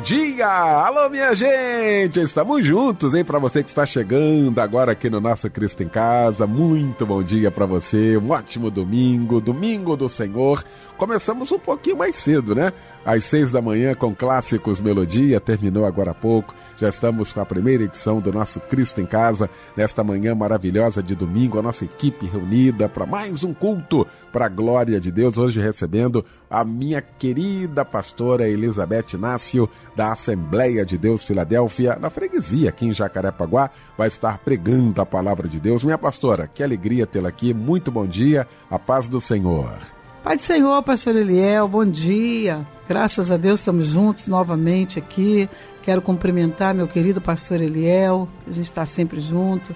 Dia! Alô, minha gente! Estamos juntos, hein? Para você que está chegando agora aqui no nosso Cristo em Casa, muito bom dia para você, um ótimo domingo, domingo do Senhor. Começamos um pouquinho mais cedo, né? Às seis da manhã com Clássicos Melodia, terminou agora há pouco. Já estamos com a primeira edição do nosso Cristo em Casa, nesta manhã maravilhosa de domingo, a nossa equipe reunida para mais um culto para a glória de Deus. Hoje recebendo a minha querida pastora Elizabeth Inácio, da Assembleia de Deus Filadélfia, na freguesia aqui em Jacarepaguá, vai estar pregando a palavra de Deus. Minha pastora, que alegria tê-la aqui. Muito bom dia, a paz do Senhor. Pai do Senhor, pastor Eliel, bom dia. Graças a Deus estamos juntos novamente aqui. Quero cumprimentar meu querido pastor Eliel, a gente está sempre junto.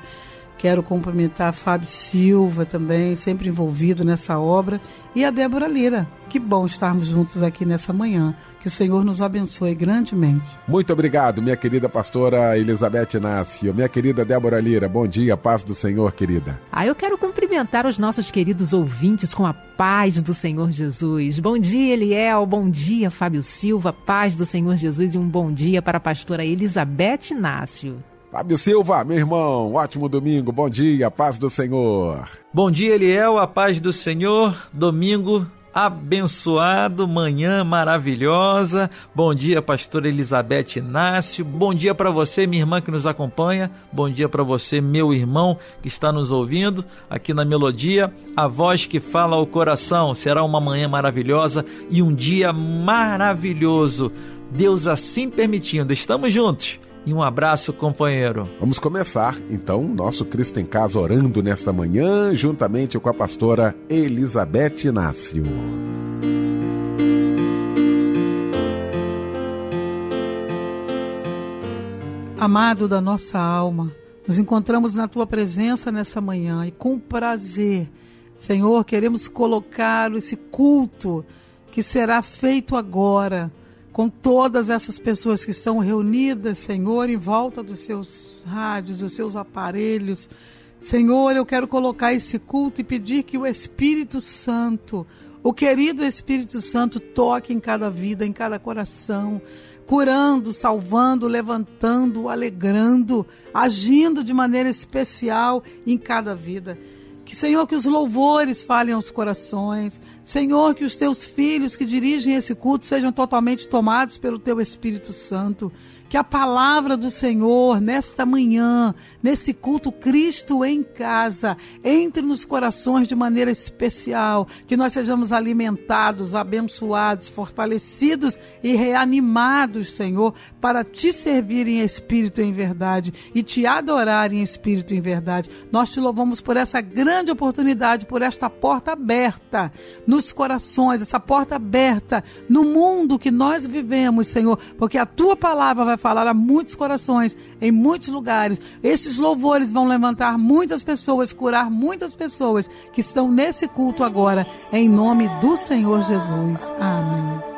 Quero cumprimentar Fábio Silva também, sempre envolvido nessa obra, e a Débora Lira. Que bom estarmos juntos aqui nessa manhã. Que o Senhor nos abençoe grandemente. Muito obrigado, minha querida pastora Elizabeth Inácio. Minha querida Débora Lira, bom dia, paz do Senhor, querida. Ah, eu quero cumprimentar os nossos queridos ouvintes com a paz do Senhor Jesus. Bom dia, Eliel. Bom dia, Fábio Silva. Paz do Senhor Jesus e um bom dia para a pastora Elizabeth Inácio. Fábio Silva, meu irmão, ótimo domingo, bom dia, paz do Senhor. Bom dia, Eliel, a paz do Senhor, domingo abençoado, manhã maravilhosa. Bom dia, pastora Elizabeth Inácio. Bom dia para você, minha irmã que nos acompanha. Bom dia para você, meu irmão que está nos ouvindo aqui na Melodia. A voz que fala ao coração. Será uma manhã maravilhosa e um dia maravilhoso. Deus assim permitindo. Estamos juntos e um abraço, companheiro. Vamos começar, então, nosso Cristo em Casa orando nesta manhã, juntamente com a pastora Elizabeth Inácio. Amado da nossa alma, nos encontramos na tua presença nessa manhã e com prazer, Senhor, queremos colocar esse culto que será feito agora com todas essas pessoas que estão reunidas, Senhor, em volta dos seus rádios, dos seus aparelhos. Senhor, eu quero colocar esse culto e pedir que o Espírito Santo, o querido Espírito Santo, toque em cada vida, em cada coração, curando, salvando, levantando, alegrando, agindo de maneira especial em cada vida. Senhor, que os louvores falem aos corações. Senhor, que os teus filhos que dirigem esse culto sejam totalmente tomados pelo teu Espírito Santo que a palavra do Senhor nesta manhã, nesse culto Cristo em casa, entre nos corações de maneira especial, que nós sejamos alimentados, abençoados, fortalecidos e reanimados, Senhor, para te servir em espírito e em verdade e te adorar em espírito e em verdade. Nós te louvamos por essa grande oportunidade, por esta porta aberta nos corações, essa porta aberta no mundo que nós vivemos, Senhor, porque a tua palavra vai falar a muitos corações, em muitos lugares. Esses louvores vão levantar muitas pessoas, curar muitas pessoas que estão nesse culto agora, em nome do Senhor Jesus. Amém.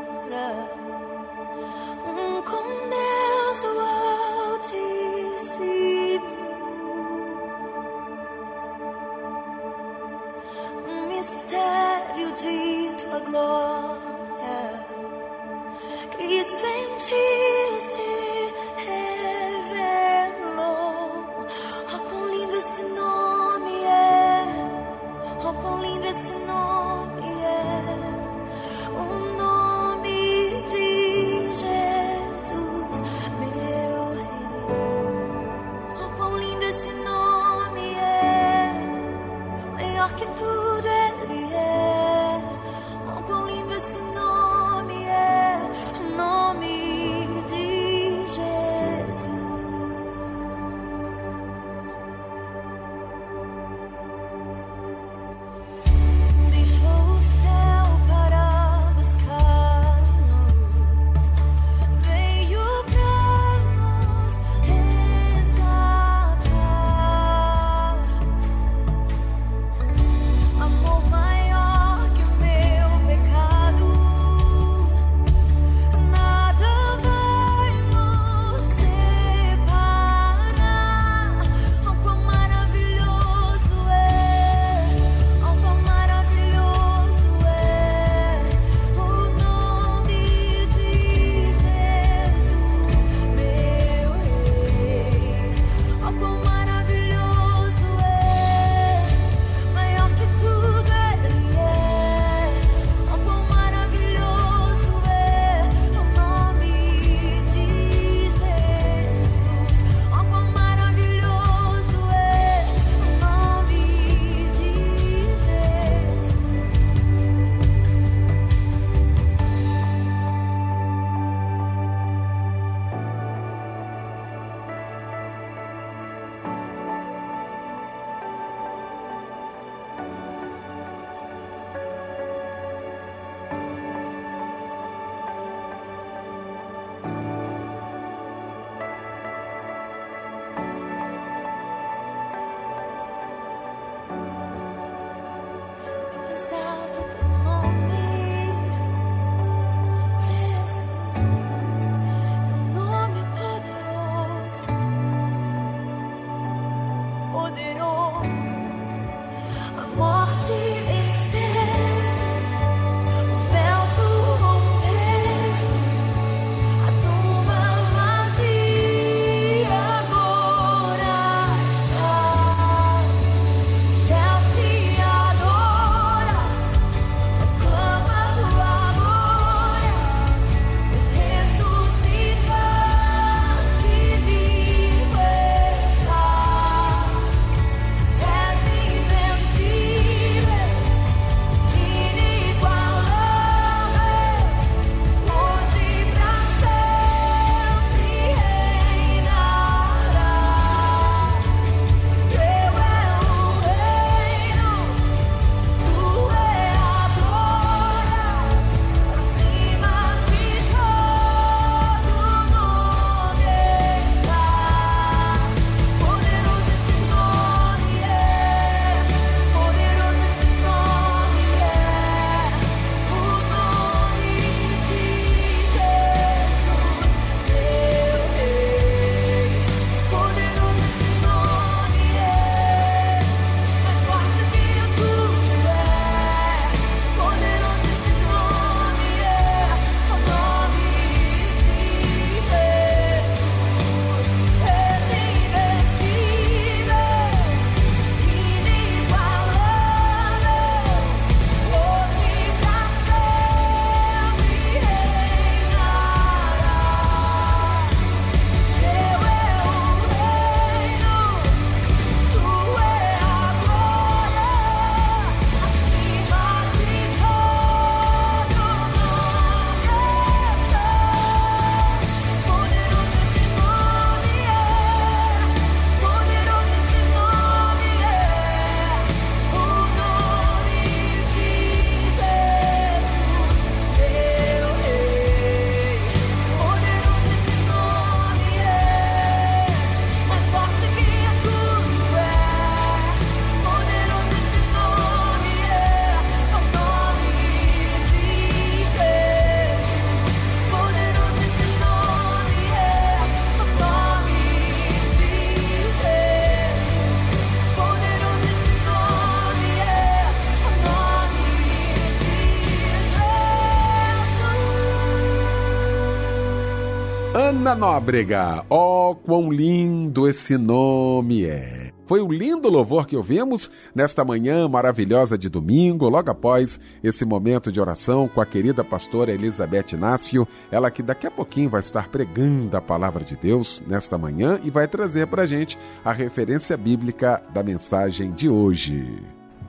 Ana Nóbrega. Oh, quão lindo esse nome é. Foi o lindo louvor que ouvimos nesta manhã maravilhosa de domingo, logo após esse momento de oração com a querida pastora Elizabeth Inácio, ela que daqui a pouquinho vai estar pregando a palavra de Deus nesta manhã e vai trazer para a gente a referência bíblica da mensagem de hoje.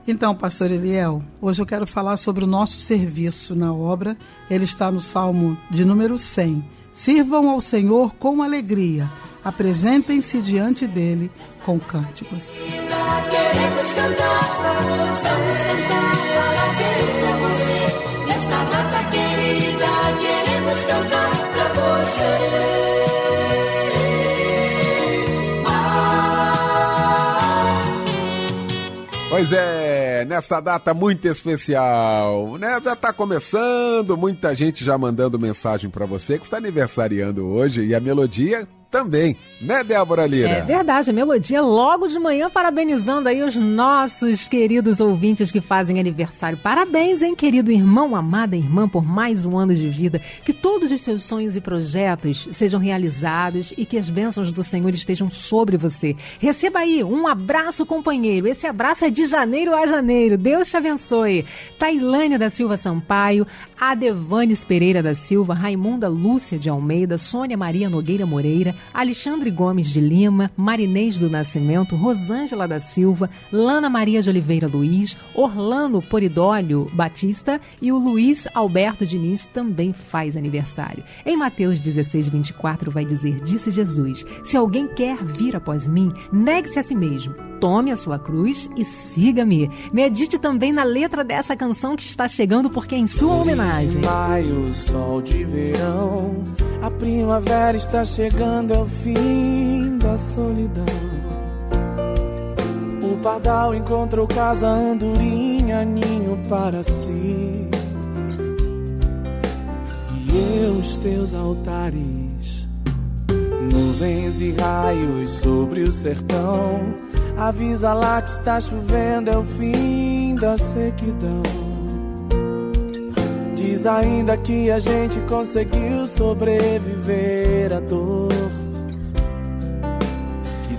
Então, pastor Eliel, hoje eu quero falar sobre o nosso serviço na obra. Ele está no Salmo de número 100 Sirvam ao Senhor com alegria, apresentem-se diante dele com cânticos. Queremos cantar, vamos cantar, parabéns você. Nesta data querida, queremos cantar você. Pois é, nesta data muito especial, né? Já está começando, muita gente já mandando mensagem para você que está aniversariando hoje e a melodia também, né, Débora Lira? É verdade, a melodia logo de manhã parabenizando aí os nossos queridos ouvintes que fazem aniversário. Parabéns, hein, querido irmão, amada irmã, por mais um ano de vida. Que todos os seus sonhos e projetos sejam realizados e que as bênçãos do Senhor estejam sobre você. Receba aí um abraço, companheiro. Esse abraço é de janeiro a janeiro. Deus te abençoe. Tailândia da Silva Sampaio, Adevanes Pereira da Silva, Raimunda Lúcia de Almeida, Sônia Maria Nogueira Moreira, Alexandre Gomes de Lima, Marinês do Nascimento, Rosângela da Silva, Lana Maria de Oliveira Luiz, Orlando Poridólio Batista e o Luiz Alberto Diniz também faz aniversário. Em Mateus 16, 24 vai dizer, disse Jesus, se alguém quer vir após mim, negue-se a si mesmo, tome a sua cruz e siga-me. Medite também na letra dessa canção que está chegando porque é em sua homenagem. Maio, sol de verão, a primavera está chegando chegando ao fim da solidão. O pardal encontrou casa, andorinha, ninho para si. E eu, os teus altares, nuvens e raios sobre o sertão. Avisa lá que está chovendo, é o fim da sequidão. Diz ainda que a gente conseguiu sobreviver à dor.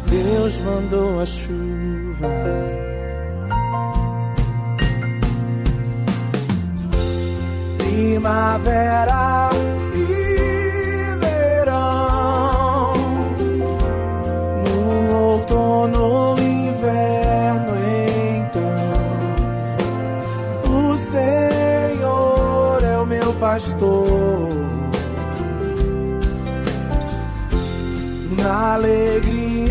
Deus mandou a chuva. Primavera e verão, no outono e inverno, então o Senhor é o meu pastor. na alegria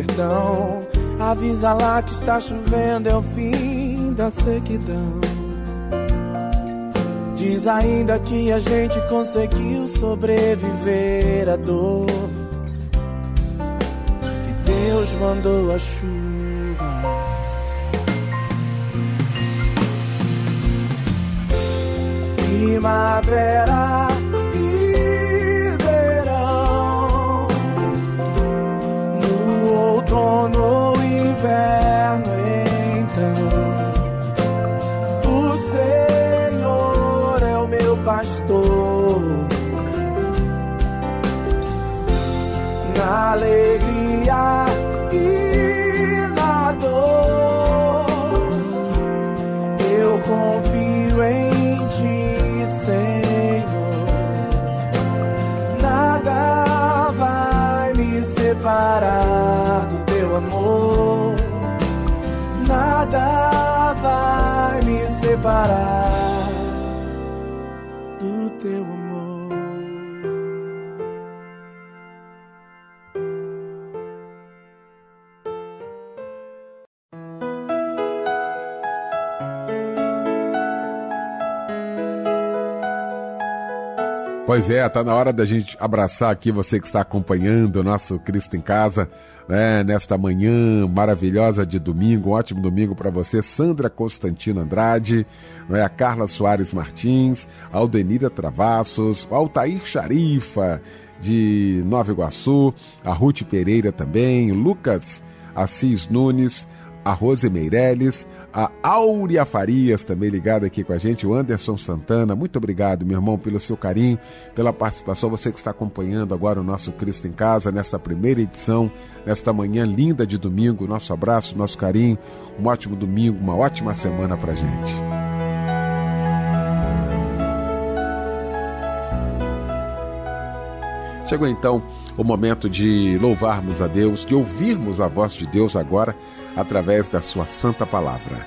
sobre o sertão. Avisa lá que está chovendo, é o fim da sequidão. Diz ainda que a gente conseguiu sobreviver à dor. Que Deus mandou a chuva. Primavera Pois é, tá na hora da gente abraçar aqui você que está acompanhando o nosso Cristo em Casa, né, nesta manhã maravilhosa de domingo, um ótimo domingo para você, Sandra Constantino Andrade, né, a Carla Soares Martins, Aldenira Travassos, o Altair Charifa, de Nova Iguaçu, a Ruth Pereira também, Lucas Assis Nunes, a Rose Meirelles, a Áurea Farias também ligada aqui com a gente, o Anderson Santana. Muito obrigado, meu irmão, pelo seu carinho, pela participação. Você que está acompanhando agora o nosso Cristo em Casa, nessa primeira edição, nesta manhã linda de domingo. Nosso abraço, nosso carinho. Um ótimo domingo, uma ótima semana para gente. Chegou então o momento de louvarmos a Deus, de ouvirmos a voz de Deus agora através da sua santa palavra.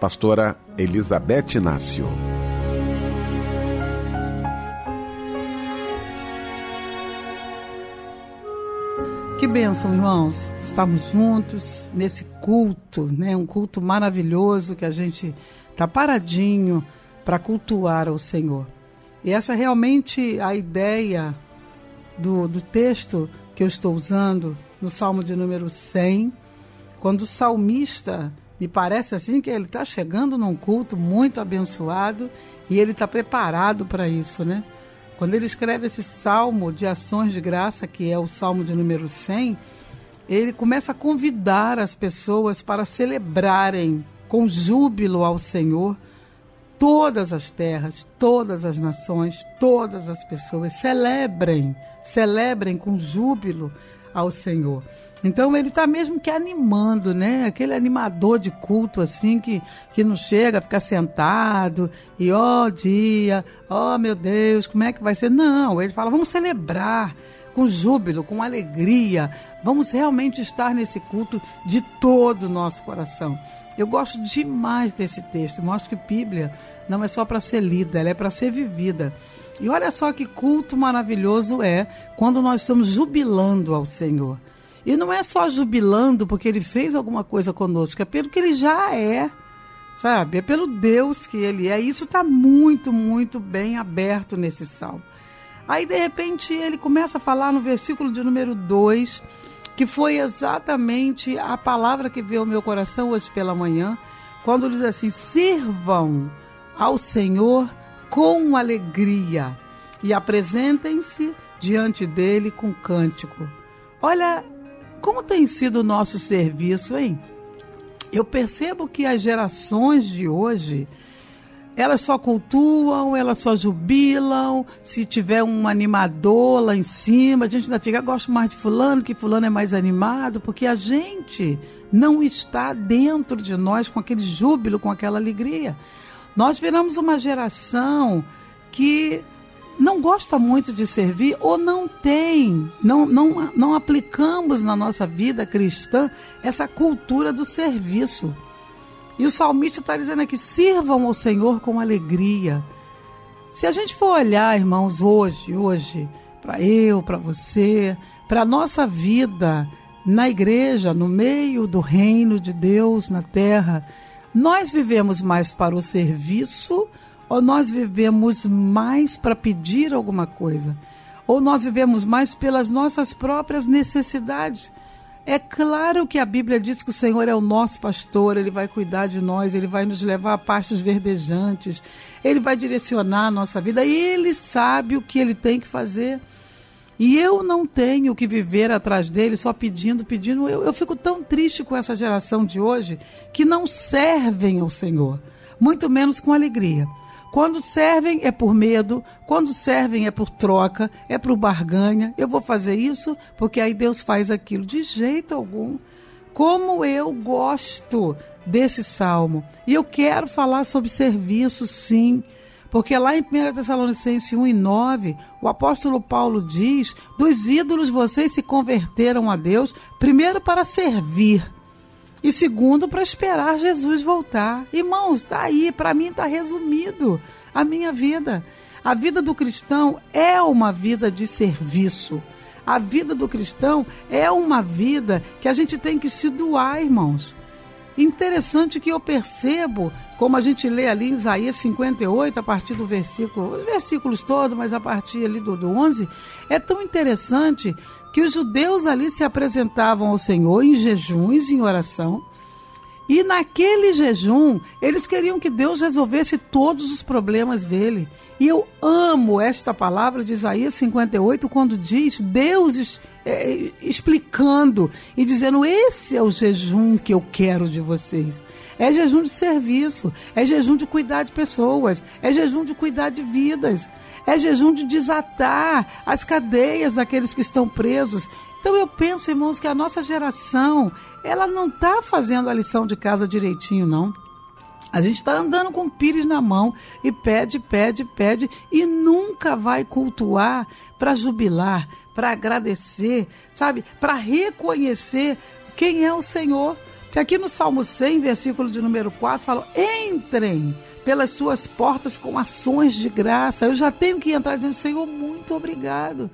Pastora Elizabeth Inácio. Que bênção, irmãos. Estamos juntos nesse culto, né? Um culto maravilhoso que a gente tá paradinho para cultuar ao Senhor. E essa é realmente a ideia do, do texto que eu estou usando no Salmo de número 100, quando o salmista, me parece assim que ele está chegando num culto muito abençoado e ele está preparado para isso, né? Quando ele escreve esse salmo de ações de graça, que é o salmo de número 100, ele começa a convidar as pessoas para celebrarem com júbilo ao Senhor todas as terras, todas as nações, todas as pessoas. Celebrem, celebrem com júbilo ao Senhor. Então ele está mesmo que animando, né? Aquele animador de culto assim que, que não chega, fica sentado e ó oh, dia, ó oh, meu Deus, como é que vai ser? Não, ele fala, vamos celebrar com júbilo, com alegria. Vamos realmente estar nesse culto de todo o nosso coração. Eu gosto demais desse texto. Mostra que Bíblia não é só para ser lida, ela é para ser vivida. E olha só que culto maravilhoso é quando nós estamos jubilando ao Senhor. E não é só jubilando porque ele fez alguma coisa conosco, é pelo que ele já é, sabe? É pelo Deus que ele é. E isso está muito, muito bem aberto nesse salmo. Aí, de repente, ele começa a falar no versículo de número 2, que foi exatamente a palavra que veio ao meu coração hoje pela manhã, quando diz assim: sirvam ao Senhor com alegria e apresentem-se diante dele com cântico. Olha como tem sido o nosso serviço, hein? Eu percebo que as gerações de hoje, elas só cultuam, elas só jubilam, se tiver um animador lá em cima, a gente ainda fica, gosto mais de fulano, que fulano é mais animado, porque a gente não está dentro de nós com aquele júbilo, com aquela alegria. Nós viramos uma geração que não gosta muito de servir ou não tem, não, não, não aplicamos na nossa vida cristã essa cultura do serviço. E o salmista está dizendo aqui: sirvam ao Senhor com alegria. Se a gente for olhar, irmãos, hoje, hoje, para eu, para você, para a nossa vida na igreja, no meio do reino de Deus na terra, nós vivemos mais para o serviço ou nós vivemos mais para pedir alguma coisa? Ou nós vivemos mais pelas nossas próprias necessidades? É claro que a Bíblia diz que o Senhor é o nosso pastor, ele vai cuidar de nós, ele vai nos levar a pastos verdejantes, ele vai direcionar a nossa vida, e ele sabe o que ele tem que fazer. E eu não tenho que viver atrás dele só pedindo, pedindo. Eu, eu fico tão triste com essa geração de hoje que não servem ao Senhor, muito menos com alegria. Quando servem é por medo, quando servem é por troca, é por barganha. Eu vou fazer isso porque aí Deus faz aquilo. De jeito algum. Como eu gosto desse salmo. E eu quero falar sobre serviço, sim. Porque lá em 1 Tessalonicenses 1 e 9, o apóstolo Paulo diz: dos ídolos vocês se converteram a Deus, primeiro para servir e segundo, para esperar Jesus voltar. Irmãos, está aí, para mim está resumido a minha vida. A vida do cristão é uma vida de serviço. A vida do cristão é uma vida que a gente tem que se doar, irmãos. Interessante que eu percebo, como a gente lê ali em Isaías 58, a partir do versículo, os versículos todos, mas a partir ali do, do 11, é tão interessante que os judeus ali se apresentavam ao Senhor em jejuns, em oração, e naquele jejum, eles queriam que Deus resolvesse todos os problemas dele. E eu amo esta palavra de Isaías 58, quando diz Deus é, explicando e dizendo: Esse é o jejum que eu quero de vocês. É jejum de serviço, é jejum de cuidar de pessoas, é jejum de cuidar de vidas, é jejum de desatar as cadeias daqueles que estão presos. Então eu penso, irmãos, que a nossa geração, ela não está fazendo a lição de casa direitinho, não. A gente está andando com o pires na mão e pede, pede, pede e nunca vai cultuar para jubilar, para agradecer, sabe? Para reconhecer quem é o Senhor. Que aqui no Salmo 100, versículo de número 4, fala: entrem pelas suas portas com ações de graça. Eu já tenho que entrar dizendo, Senhor, muito obrigado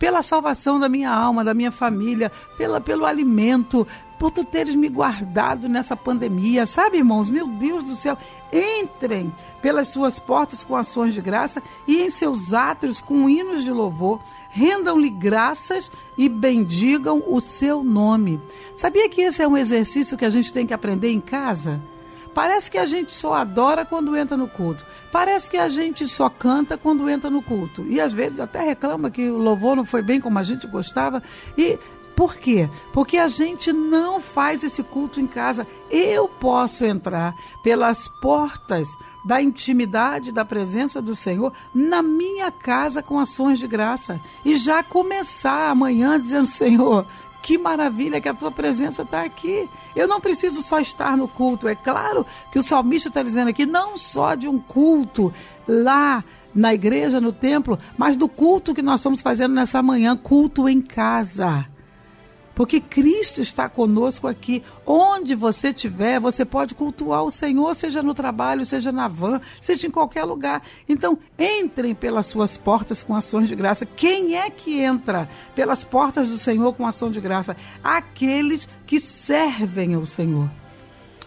pela salvação da minha alma, da minha família, pela, pelo alimento, por tu teres me guardado nessa pandemia. Sabe, irmãos, meu Deus do céu, entrem pelas suas portas com ações de graça e em seus átrios com hinos de louvor. Rendam-lhe graças e bendigam o seu nome. Sabia que esse é um exercício que a gente tem que aprender em casa? Parece que a gente só adora quando entra no culto. Parece que a gente só canta quando entra no culto. E às vezes até reclama que o louvor não foi bem como a gente gostava. E por quê? Porque a gente não faz esse culto em casa. Eu posso entrar pelas portas da intimidade, da presença do Senhor na minha casa com ações de graça e já começar amanhã dizendo: Senhor, que maravilha que a tua presença está aqui. Eu não preciso só estar no culto. É claro que o salmista está dizendo aqui, não só de um culto lá na igreja, no templo, mas do culto que nós estamos fazendo nessa manhã culto em casa. Porque Cristo está conosco aqui. Onde você estiver, você pode cultuar o Senhor, seja no trabalho, seja na van, seja em qualquer lugar. Então, entrem pelas suas portas com ações de graça. Quem é que entra pelas portas do Senhor com ação de graça? Aqueles que servem ao Senhor.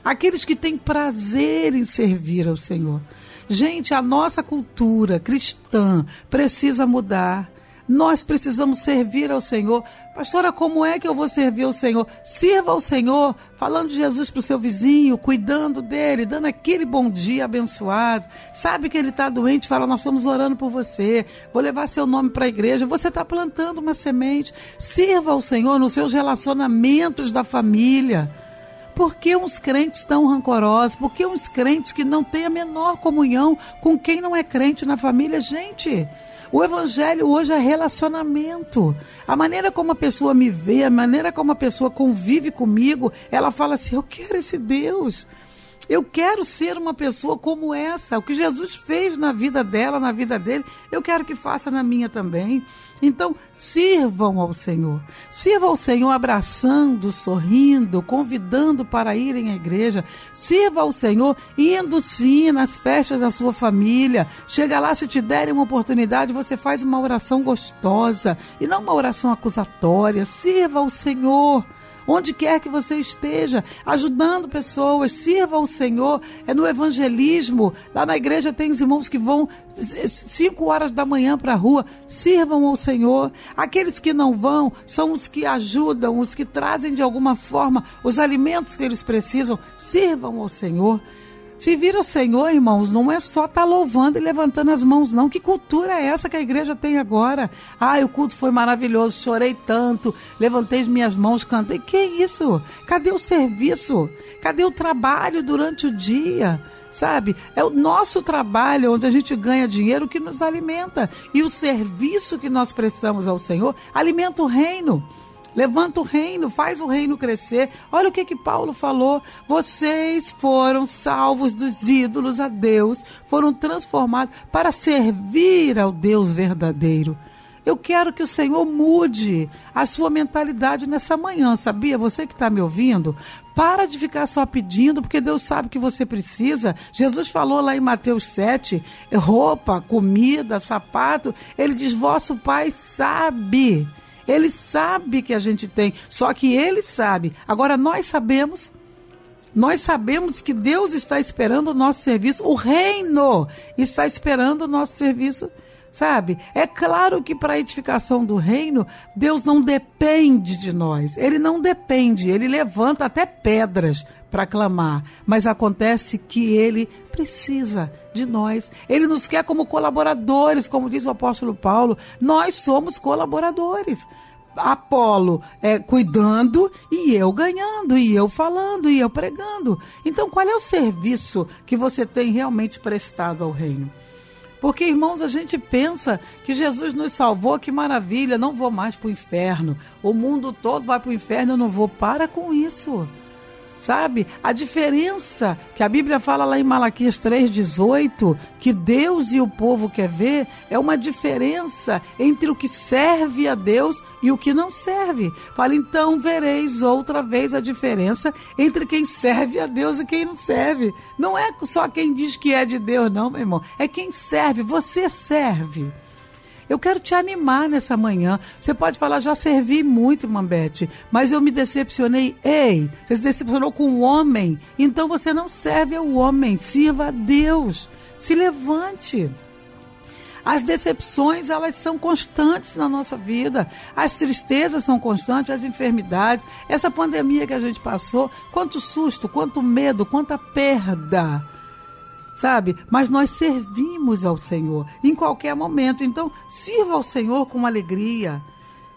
Aqueles que têm prazer em servir ao Senhor. Gente, a nossa cultura cristã precisa mudar. Nós precisamos servir ao Senhor. Pastora, como é que eu vou servir ao Senhor? Sirva ao Senhor, falando de Jesus para o seu vizinho, cuidando dele, dando aquele bom dia abençoado. Sabe que ele está doente, fala: Nós estamos orando por você, vou levar seu nome para a igreja. Você está plantando uma semente. Sirva ao Senhor nos seus relacionamentos da família. Por que uns crentes tão rancorosos? Por que uns crentes que não têm a menor comunhão com quem não é crente na família? Gente, o evangelho hoje é relacionamento. A maneira como a pessoa me vê, a maneira como a pessoa convive comigo, ela fala assim: Eu quero esse Deus. Eu quero ser uma pessoa como essa. O que Jesus fez na vida dela, na vida dele, eu quero que faça na minha também. Então, sirvam ao Senhor. Sirva ao Senhor abraçando, sorrindo, convidando para irem à igreja. Sirva ao Senhor indo sim nas festas da sua família. Chega lá, se te derem uma oportunidade, você faz uma oração gostosa e não uma oração acusatória. Sirva ao Senhor onde quer que você esteja, ajudando pessoas, sirva ao Senhor. É no evangelismo. Lá na igreja tem os irmãos que vão cinco horas da manhã para a rua, sirvam ao Senhor. Aqueles que não vão são os que ajudam, os que trazem de alguma forma os alimentos que eles precisam, sirvam ao Senhor. Se vira o Senhor, irmãos, não é só estar tá louvando e levantando as mãos, não. Que cultura é essa que a igreja tem agora? Ah, o culto foi maravilhoso, chorei tanto, levantei as minhas mãos, cantei. Que isso? Cadê o serviço? Cadê o trabalho durante o dia? sabe? É o nosso trabalho onde a gente ganha dinheiro que nos alimenta. E o serviço que nós prestamos ao Senhor alimenta o reino. Levanta o reino, faz o reino crescer. Olha o que que Paulo falou. Vocês foram salvos dos ídolos a Deus, foram transformados para servir ao Deus verdadeiro. Eu quero que o Senhor mude a sua mentalidade nessa manhã, sabia? Você que está me ouvindo, para de ficar só pedindo, porque Deus sabe que você precisa. Jesus falou lá em Mateus 7, roupa, comida, sapato. Ele diz: Vosso Pai sabe. Ele sabe que a gente tem, só que ele sabe. Agora nós sabemos. Nós sabemos que Deus está esperando o nosso serviço, o reino está esperando o nosso serviço sabe? É claro que para a edificação do reino, Deus não depende de nós. Ele não depende, ele levanta até pedras para clamar, mas acontece que ele precisa de nós. Ele nos quer como colaboradores, como diz o apóstolo Paulo. Nós somos colaboradores. Apolo é, cuidando e eu ganhando, e eu falando, e eu pregando. Então, qual é o serviço que você tem realmente prestado ao reino? Porque, irmãos, a gente pensa que Jesus nos salvou, que maravilha, não vou mais para o inferno. O mundo todo vai para o inferno, eu não vou. Para com isso. Sabe? A diferença que a Bíblia fala lá em Malaquias 3,18, que Deus e o povo quer ver, é uma diferença entre o que serve a Deus e o que não serve. Fala, então vereis outra vez a diferença entre quem serve a Deus e quem não serve. Não é só quem diz que é de Deus, não, meu irmão. É quem serve. Você serve. Eu quero te animar nessa manhã. Você pode falar, já servi muito, Mambete, mas eu me decepcionei. Ei, você se decepcionou com o homem, então você não serve ao homem, sirva a Deus. Se levante. As decepções, elas são constantes na nossa vida. As tristezas são constantes, as enfermidades. Essa pandemia que a gente passou, quanto susto, quanto medo, quanta perda sabe? Mas nós servimos ao Senhor em qualquer momento. Então, sirva ao Senhor com alegria.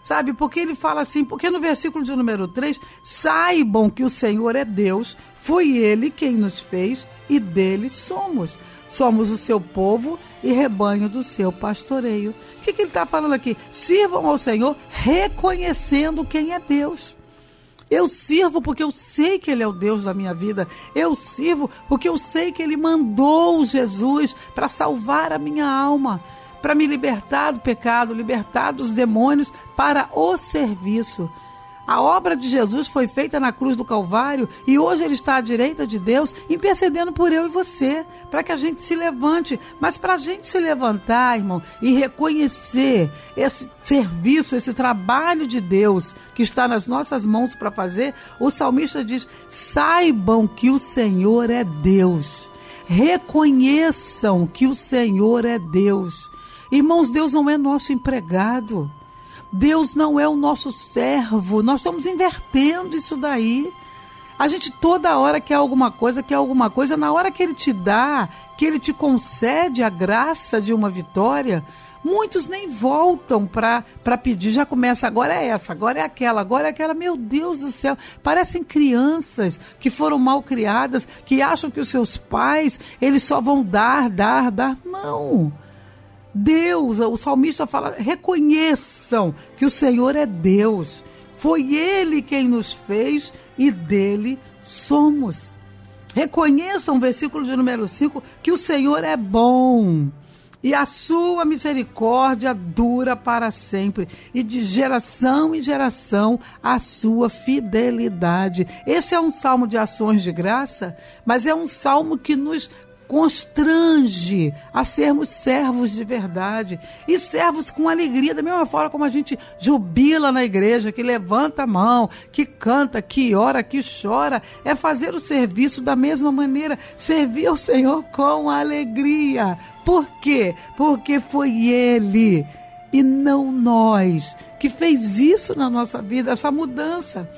Sabe? Porque ele fala assim, porque no versículo de número 3, saibam que o Senhor é Deus, foi ele quem nos fez e dele somos. Somos o seu povo e rebanho do seu pastoreio. O que, que ele está falando aqui? Sirvam ao Senhor reconhecendo quem é Deus. Eu sirvo porque eu sei que Ele é o Deus da minha vida. Eu sirvo porque eu sei que Ele mandou Jesus para salvar a minha alma, para me libertar do pecado, libertar dos demônios para o serviço. A obra de Jesus foi feita na cruz do Calvário e hoje ele está à direita de Deus, intercedendo por eu e você, para que a gente se levante. Mas para a gente se levantar, irmão, e reconhecer esse serviço, esse trabalho de Deus que está nas nossas mãos para fazer, o salmista diz: saibam que o Senhor é Deus. Reconheçam que o Senhor é Deus. Irmãos, Deus não é nosso empregado. Deus não é o nosso servo. Nós estamos invertendo isso daí. A gente toda hora quer alguma coisa, quer alguma coisa. Na hora que Ele te dá, que Ele te concede a graça de uma vitória, muitos nem voltam para pedir. Já começa, agora é essa, agora é aquela, agora é aquela. Meu Deus do céu, parecem crianças que foram mal criadas, que acham que os seus pais, eles só vão dar, dar, dar. Não. Deus, o salmista fala: reconheçam que o Senhor é Deus. Foi Ele quem nos fez e dele somos. Reconheçam, versículo de número 5, que o Senhor é bom e a sua misericórdia dura para sempre, e de geração em geração a sua fidelidade. Esse é um salmo de ações de graça, mas é um salmo que nos constrange a sermos servos de verdade e servos com alegria, da mesma forma como a gente jubila na igreja, que levanta a mão, que canta, que ora, que chora, é fazer o serviço da mesma maneira, servir ao Senhor com alegria. Por quê? Porque foi Ele e não nós que fez isso na nossa vida, essa mudança.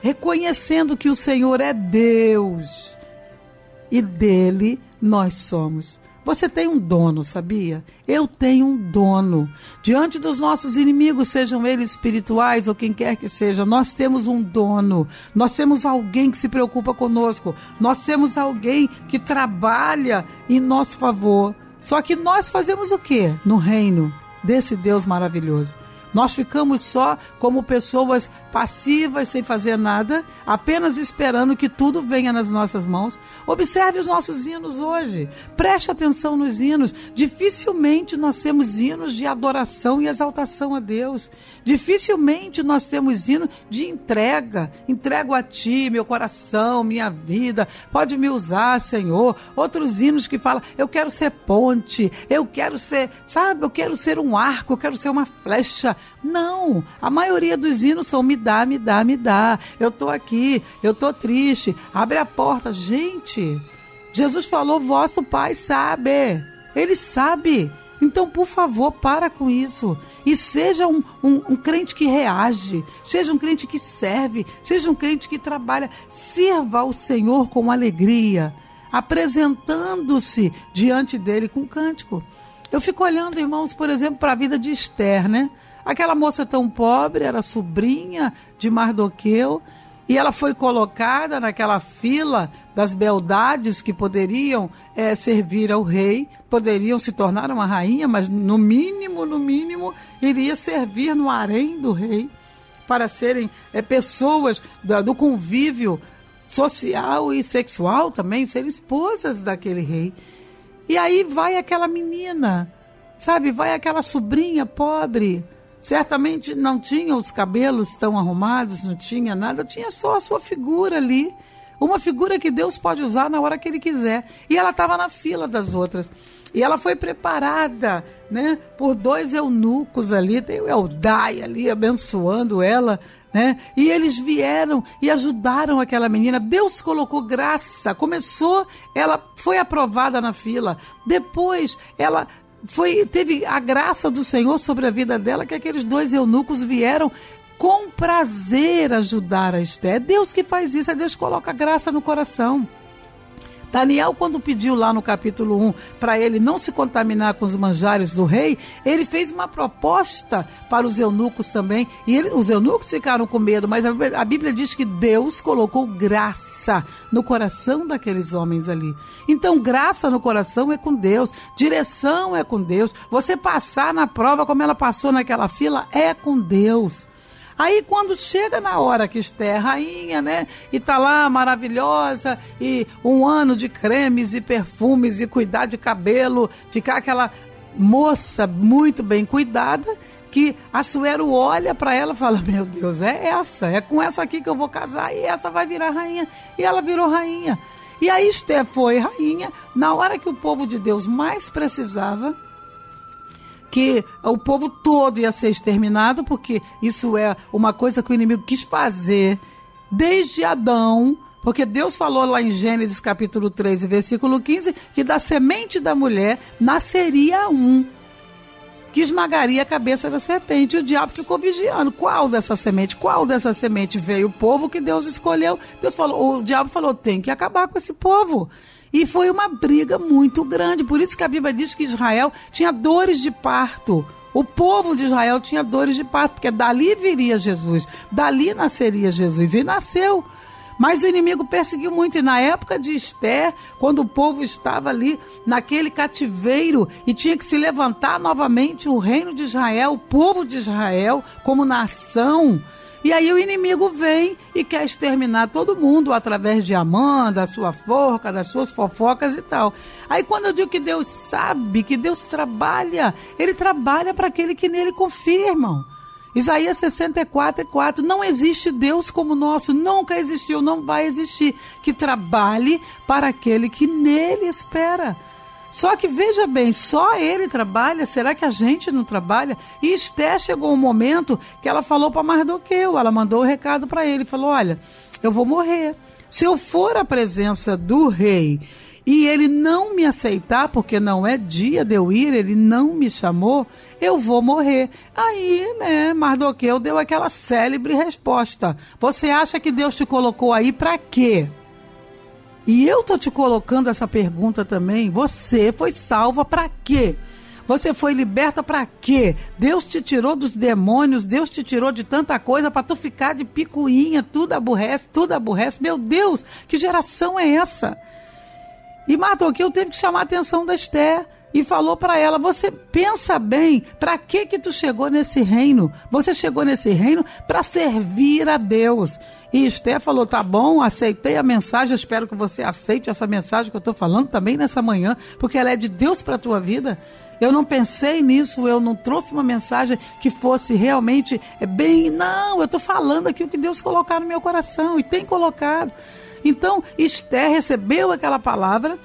Reconhecendo que o Senhor é Deus e dele nós somos. Você tem um dono, sabia? Eu tenho um dono. Diante dos nossos inimigos, sejam eles espirituais ou quem quer que seja, nós temos um dono. Nós temos alguém que se preocupa conosco. Nós temos alguém que trabalha em nosso favor. Só que nós fazemos o que no reino desse Deus maravilhoso? Nós ficamos só como pessoas passivas, sem fazer nada, apenas esperando que tudo venha nas nossas mãos. Observe os nossos hinos hoje. Preste atenção nos hinos. Dificilmente nós temos hinos de adoração e exaltação a Deus. Dificilmente nós temos hinos de entrega. Entrego a ti, meu coração, minha vida. Pode me usar, Senhor. Outros hinos que falam: eu quero ser ponte, eu quero ser, sabe, eu quero ser um arco, eu quero ser uma flecha. Não, a maioria dos hinos são me dá, me dá, me dá. Eu tô aqui, eu tô triste. Abre a porta. Gente, Jesus falou: vosso Pai sabe. Ele sabe. Então, por favor, para com isso. E seja um, um, um, crente que reage, seja um crente que serve, seja um crente que trabalha. Sirva ao Senhor com alegria, apresentando-se diante dele com cântico. Eu fico olhando, irmãos, por exemplo, para a vida de Esther, né? Aquela moça tão pobre era sobrinha de Mardoqueu e ela foi colocada naquela fila das beldades que poderiam é, servir ao rei, poderiam se tornar uma rainha, mas no mínimo, no mínimo, iria servir no harém do rei para serem é, pessoas da, do convívio social e sexual também, serem esposas daquele rei. E aí vai aquela menina, sabe, vai aquela sobrinha pobre Certamente não tinha os cabelos tão arrumados, não tinha nada, tinha só a sua figura ali. Uma figura que Deus pode usar na hora que Ele quiser. E ela estava na fila das outras. E ela foi preparada né, por dois eunucos ali, tem o Eldai ali abençoando ela. Né? E eles vieram e ajudaram aquela menina. Deus colocou graça. Começou, ela foi aprovada na fila. Depois, ela foi teve a graça do Senhor sobre a vida dela que aqueles dois eunucos vieram com prazer ajudar a Esther. É Deus que faz isso, é Deus que coloca graça no coração. Daniel, quando pediu lá no capítulo 1 para ele não se contaminar com os manjares do rei, ele fez uma proposta para os eunucos também. E ele, os eunucos ficaram com medo, mas a, a Bíblia diz que Deus colocou graça no coração daqueles homens ali. Então, graça no coração é com Deus, direção é com Deus. Você passar na prova como ela passou naquela fila é com Deus. Aí quando chega na hora que Esther é rainha, né? E tá lá maravilhosa, e um ano de cremes e perfumes e cuidar de cabelo, ficar aquela moça muito bem cuidada, que Assuero olha para ela e fala: Meu Deus, é essa, é com essa aqui que eu vou casar e essa vai virar rainha. E ela virou rainha. E aí Esther foi rainha na hora que o povo de Deus mais precisava que o povo todo ia ser exterminado, porque isso é uma coisa que o inimigo quis fazer desde Adão. Porque Deus falou lá em Gênesis capítulo 13, versículo 15, que da semente da mulher nasceria um que esmagaria a cabeça da serpente. O diabo ficou vigiando. Qual dessa semente? Qual dessa semente veio o povo que Deus escolheu? Deus falou, o diabo falou: tem que acabar com esse povo. E foi uma briga muito grande. Por isso que a Bíblia diz que Israel tinha dores de parto. O povo de Israel tinha dores de parto, porque dali viria Jesus, dali nasceria Jesus. E nasceu. Mas o inimigo perseguiu muito. E na época de Esther, quando o povo estava ali naquele cativeiro e tinha que se levantar novamente o reino de Israel, o povo de Israel, como nação e aí o inimigo vem e quer exterminar todo mundo através de Amã, da sua forca, das suas fofocas e tal. Aí quando eu digo que Deus sabe, que Deus trabalha, ele trabalha para aquele que nele confirmam. Isaías 64, 4. Não existe Deus como o nosso, nunca existiu, não vai existir. Que trabalhe para aquele que nele espera. Só que veja bem, só ele trabalha, será que a gente não trabalha? E Esté chegou um momento que ela falou para Mardoqueu, ela mandou o um recado para ele, falou: "Olha, eu vou morrer. Se eu for à presença do rei e ele não me aceitar, porque não é dia de eu ir, ele não me chamou, eu vou morrer. Aí, né, Mardoqueu deu aquela célebre resposta. Você acha que Deus te colocou aí para quê? E eu tô te colocando essa pergunta também. Você foi salva para quê? Você foi liberta para quê? Deus te tirou dos demônios, Deus te tirou de tanta coisa para tu ficar de picuinha, tudo aborrece, tudo aborrece. Meu Deus, que geração é essa? E Mardoqueu teve que chamar a atenção da Esther. e falou para ela: "Você pensa bem, para que que tu chegou nesse reino? Você chegou nesse reino para servir a Deus." E Esther falou: "Tá bom, aceitei a mensagem, espero que você aceite essa mensagem que eu estou falando também nessa manhã, porque ela é de Deus para a tua vida." Eu não pensei nisso, eu não trouxe uma mensagem que fosse realmente é bem. Não, eu estou falando aqui o que Deus colocar no meu coração e tem colocado. Então, Esther recebeu aquela palavra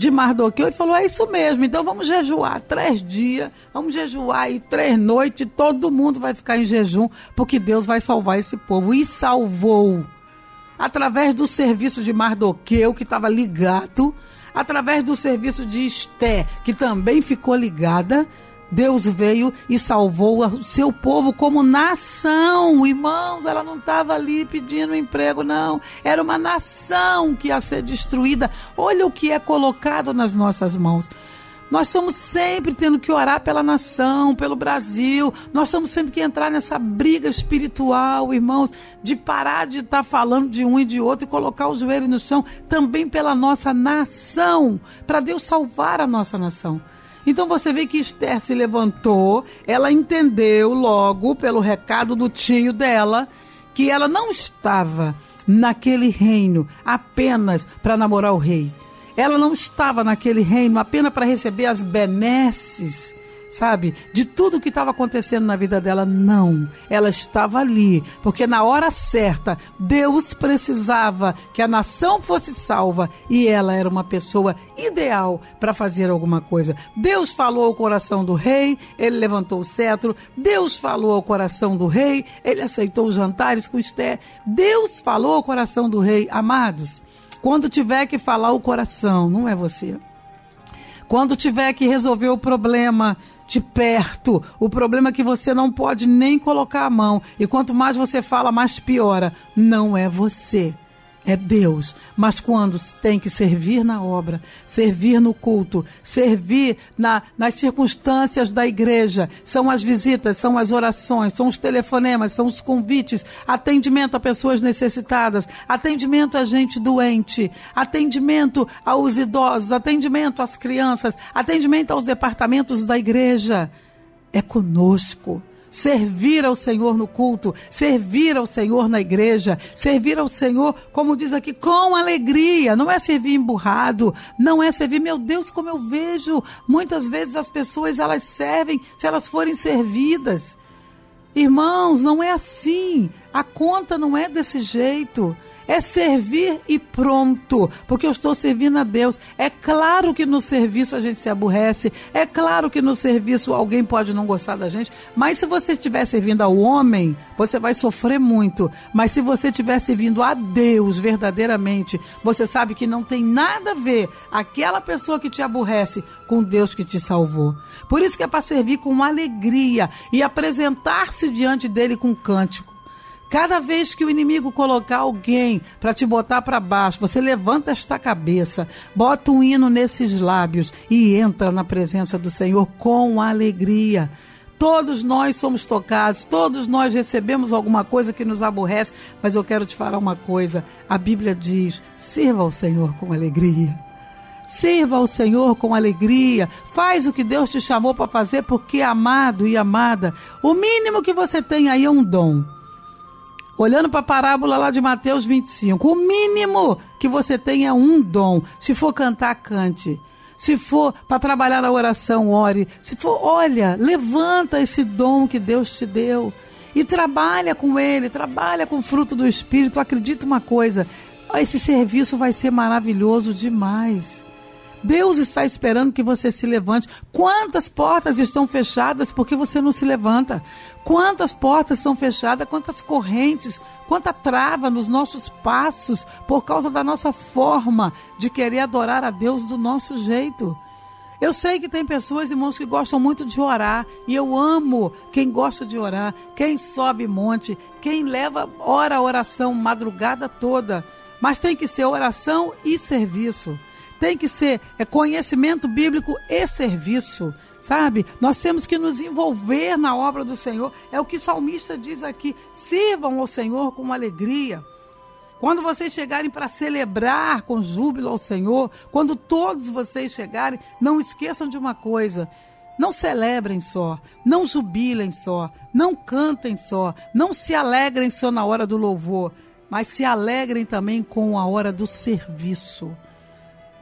de Mardoqueu e falou: É isso mesmo, então vamos jejuar três dias, vamos jejuar aí três noites, todo mundo vai ficar em jejum, porque Deus vai salvar esse povo. E salvou. Através do serviço de Mardoqueu, que estava ligado através do serviço de Esté, que também ficou ligada, Deus veio e salvou o seu povo como nação. Irmãos, ela não estava ali pedindo emprego, não. Era uma nação que ia ser destruída. Olha o que é colocado nas nossas mãos. Nós estamos sempre tendo que orar pela nação, pelo Brasil. Nós estamos sempre que entrar nessa briga espiritual, irmãos, de parar de estar tá falando de um e de outro e colocar o joelho no chão também pela nossa nação, para Deus salvar a nossa nação. Então você vê que Esther se levantou, ela entendeu logo pelo recado do tio dela que ela não estava naquele reino apenas para namorar o rei. Ela não estava naquele reino apenas para receber as benesses, sabe, de tudo que estava acontecendo na vida dela. Não. Ela estava ali, porque na hora certa, Deus precisava que a nação fosse salva e ela era uma pessoa ideal para fazer alguma coisa. Deus falou ao coração do rei, ele levantou o cetro. Deus falou ao coração do rei, ele aceitou os jantares com Esté. Deus falou ao coração do rei, amados. Quando tiver que falar o coração, não é você. Quando tiver que resolver o problema de perto, o problema que você não pode nem colocar a mão, e quanto mais você fala, mais piora, não é você é Deus. Mas quando tem que servir na obra, servir no culto, servir na, nas circunstâncias da igreja, são as visitas, são as orações, são os telefonemas, são os convites, atendimento a pessoas necessitadas, atendimento a gente doente, atendimento aos idosos, atendimento às crianças, atendimento aos departamentos da igreja. É conosco servir ao Senhor no culto, servir ao Senhor na igreja, servir ao Senhor, como diz aqui, com alegria. Não é servir emburrado, não é servir, meu Deus, como eu vejo muitas vezes as pessoas elas servem se elas forem servidas. Irmãos, não é assim. A conta não é desse jeito é servir e pronto, porque eu estou servindo a Deus. É claro que no serviço a gente se aborrece, é claro que no serviço alguém pode não gostar da gente, mas se você estiver servindo ao homem, você vai sofrer muito. Mas se você estiver servindo a Deus verdadeiramente, você sabe que não tem nada a ver aquela pessoa que te aborrece com Deus que te salvou. Por isso que é para servir com alegria e apresentar-se diante dele com cântico. Cada vez que o inimigo colocar alguém para te botar para baixo, você levanta esta cabeça, bota um hino nesses lábios e entra na presença do Senhor com alegria. Todos nós somos tocados, todos nós recebemos alguma coisa que nos aborrece, mas eu quero te falar uma coisa: a Bíblia diz: sirva ao Senhor com alegria. Sirva ao Senhor com alegria. Faz o que Deus te chamou para fazer, porque, amado e amada, o mínimo que você tem aí é um dom olhando para a parábola lá de Mateus 25, o mínimo que você tem é um dom. Se for cantar, cante. Se for para trabalhar na oração, ore. Se for, olha, levanta esse dom que Deus te deu e trabalha com ele, trabalha com o fruto do Espírito. Acredita uma coisa, esse serviço vai ser maravilhoso demais. Deus está esperando que você se levante. Quantas portas estão fechadas porque você não se levanta? Quantas portas estão fechadas? Quantas correntes? Quanta trava nos nossos passos por causa da nossa forma de querer adorar a Deus do nosso jeito? Eu sei que tem pessoas, irmãos, que gostam muito de orar, e eu amo quem gosta de orar, quem sobe monte, quem leva ora a oração madrugada toda. Mas tem que ser oração e serviço tem que ser é conhecimento bíblico e serviço, sabe? Nós temos que nos envolver na obra do Senhor. É o que o salmista diz aqui: sirvam ao Senhor com alegria. Quando vocês chegarem para celebrar com júbilo ao Senhor, quando todos vocês chegarem, não esqueçam de uma coisa: não celebrem só, não jubilem só, não cantem só, não se alegrem só na hora do louvor, mas se alegrem também com a hora do serviço.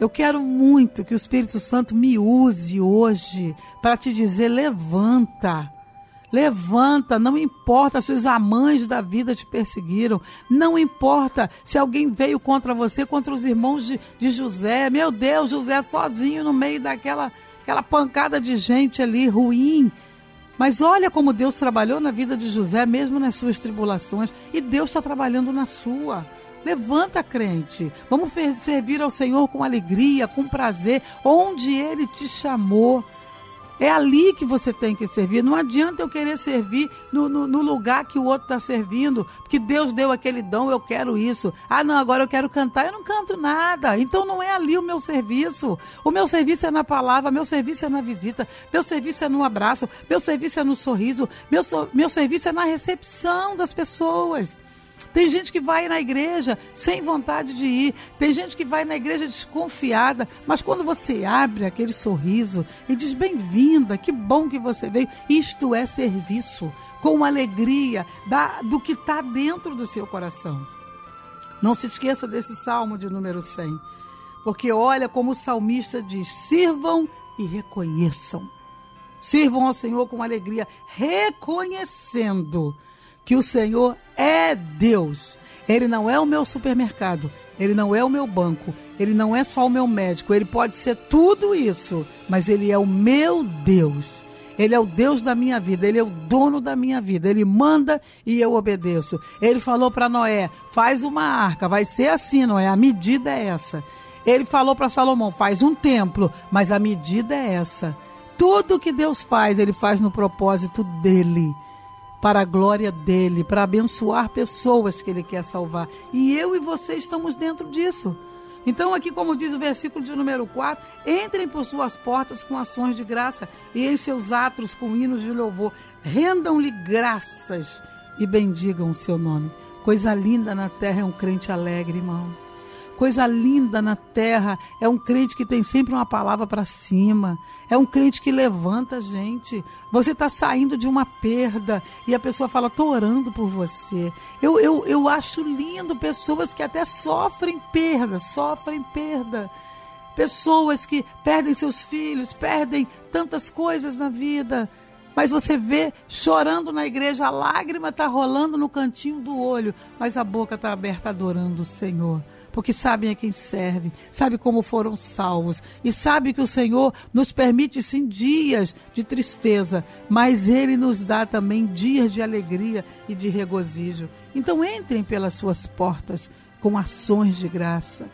Eu quero muito que o Espírito Santo me use hoje para te dizer: levanta. Levanta, não importa se os amantes da vida te perseguiram, não importa se alguém veio contra você, contra os irmãos de, de José. Meu Deus, José sozinho no meio daquela aquela pancada de gente ali ruim. Mas olha como Deus trabalhou na vida de José, mesmo nas suas tribulações, e Deus está trabalhando na sua. Levanta, crente. Vamos servir ao Senhor com alegria, com prazer, onde Ele te chamou. É ali que você tem que servir. Não adianta eu querer servir no, no, no lugar que o outro está servindo, porque Deus deu aquele dom, eu quero isso. Ah, não, agora eu quero cantar. Eu não canto nada. Então não é ali o meu serviço. O meu serviço é na palavra, meu serviço é na visita, meu serviço é no abraço, meu serviço é no sorriso, meu, so, meu serviço é na recepção das pessoas. Tem gente que vai na igreja sem vontade de ir. Tem gente que vai na igreja desconfiada. Mas quando você abre aquele sorriso e diz: Bem-vinda, que bom que você veio. Isto é serviço, com alegria da, do que está dentro do seu coração. Não se esqueça desse salmo de número 100. Porque olha como o salmista diz: sirvam e reconheçam. Sirvam ao Senhor com alegria, reconhecendo que o Senhor é Deus. Ele não é o meu supermercado, ele não é o meu banco, ele não é só o meu médico, ele pode ser tudo isso, mas ele é o meu Deus. Ele é o Deus da minha vida, ele é o dono da minha vida. Ele manda e eu obedeço. Ele falou para Noé: faz uma arca, vai ser assim, Noé, a medida é essa. Ele falou para Salomão: faz um templo, mas a medida é essa. Tudo que Deus faz, ele faz no propósito dele para a glória dele, para abençoar pessoas que ele quer salvar. E eu e você estamos dentro disso. Então, aqui, como diz o versículo de número 4, entrem por suas portas com ações de graça e em seus atos com hinos de louvor. Rendam-lhe graças e bendigam o seu nome. Coisa linda na terra é um crente alegre, irmão. Coisa linda na terra é um crente que tem sempre uma palavra para cima. É um crente que levanta a gente. Você está saindo de uma perda e a pessoa fala: estou orando por você. Eu, eu, eu acho lindo pessoas que até sofrem perda, sofrem perda. Pessoas que perdem seus filhos, perdem tantas coisas na vida. Mas você vê chorando na igreja, a lágrima está rolando no cantinho do olho, mas a boca está aberta adorando o Senhor porque sabem a quem servem, sabe como foram salvos e sabe que o Senhor nos permite sim dias de tristeza, mas ele nos dá também dias de alegria e de regozijo. Então entrem pelas suas portas com ações de graça.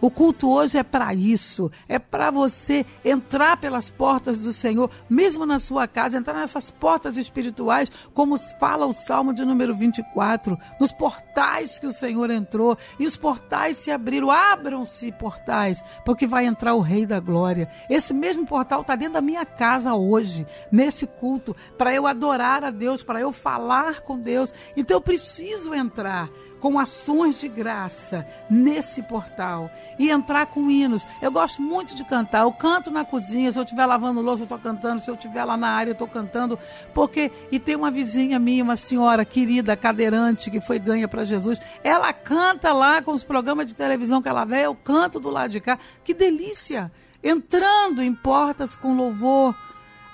O culto hoje é para isso, é para você entrar pelas portas do Senhor, mesmo na sua casa, entrar nessas portas espirituais, como fala o Salmo de número 24, nos portais que o Senhor entrou, e os portais se abriram, abram-se portais, porque vai entrar o Rei da Glória. Esse mesmo portal está dentro da minha casa hoje, nesse culto, para eu adorar a Deus, para eu falar com Deus. Então eu preciso entrar com ações de graça nesse portal e entrar com hinos. Eu gosto muito de cantar. Eu canto na cozinha, se eu estiver lavando louça, eu estou cantando. Se eu estiver lá na área, eu estou cantando. Porque, e tem uma vizinha minha, uma senhora querida, cadeirante, que foi ganha para Jesus. Ela canta lá com os programas de televisão que ela vê, eu canto do lado de cá. Que delícia! Entrando em portas com louvor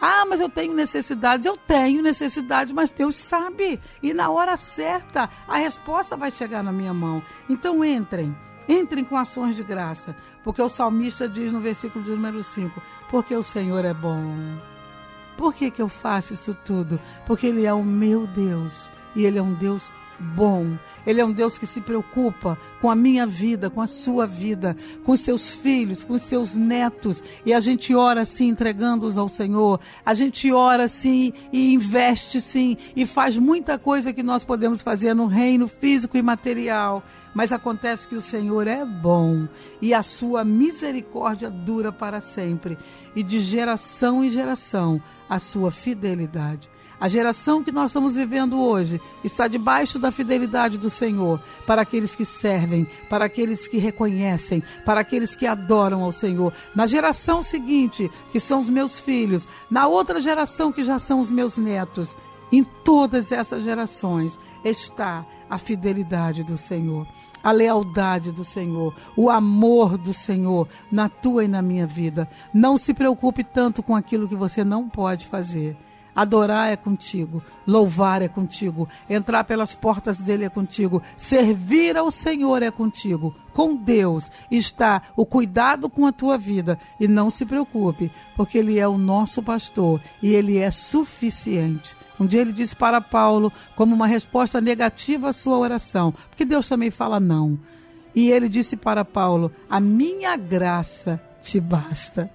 ah, mas eu tenho necessidades. Eu tenho necessidades, mas Deus sabe. E na hora certa, a resposta vai chegar na minha mão. Então entrem. Entrem com ações de graça. Porque o salmista diz no versículo de número 5: Porque o Senhor é bom. Por que, que eu faço isso tudo? Porque Ele é o meu Deus. E Ele é um Deus bom. Ele é um Deus que se preocupa com a minha vida, com a sua vida, com seus filhos, com seus netos. E a gente ora assim, entregando-os ao Senhor. A gente ora assim e investe sim. E faz muita coisa que nós podemos fazer no reino físico e material. mas acontece que o Senhor é bom e a sua misericórdia dura para sempre, e de geração em geração a sua fidelidade. A geração que nós estamos vivendo hoje está debaixo da fidelidade do Senhor para aqueles que servem, para aqueles que reconhecem, para aqueles que adoram ao Senhor. Na geração seguinte, que são os meus filhos, na outra geração, que já são os meus netos, em todas essas gerações está a fidelidade do Senhor a lealdade do Senhor, o amor do Senhor na tua e na minha vida. Não se preocupe tanto com aquilo que você não pode fazer. Adorar é contigo, louvar é contigo, entrar pelas portas dele é contigo, servir ao Senhor é contigo. Com Deus está o cuidado com a tua vida e não se preocupe, porque ele é o nosso pastor e ele é suficiente. Um dia ele disse para Paulo, como uma resposta negativa à sua oração, porque Deus também fala não. E ele disse para Paulo: A minha graça te basta.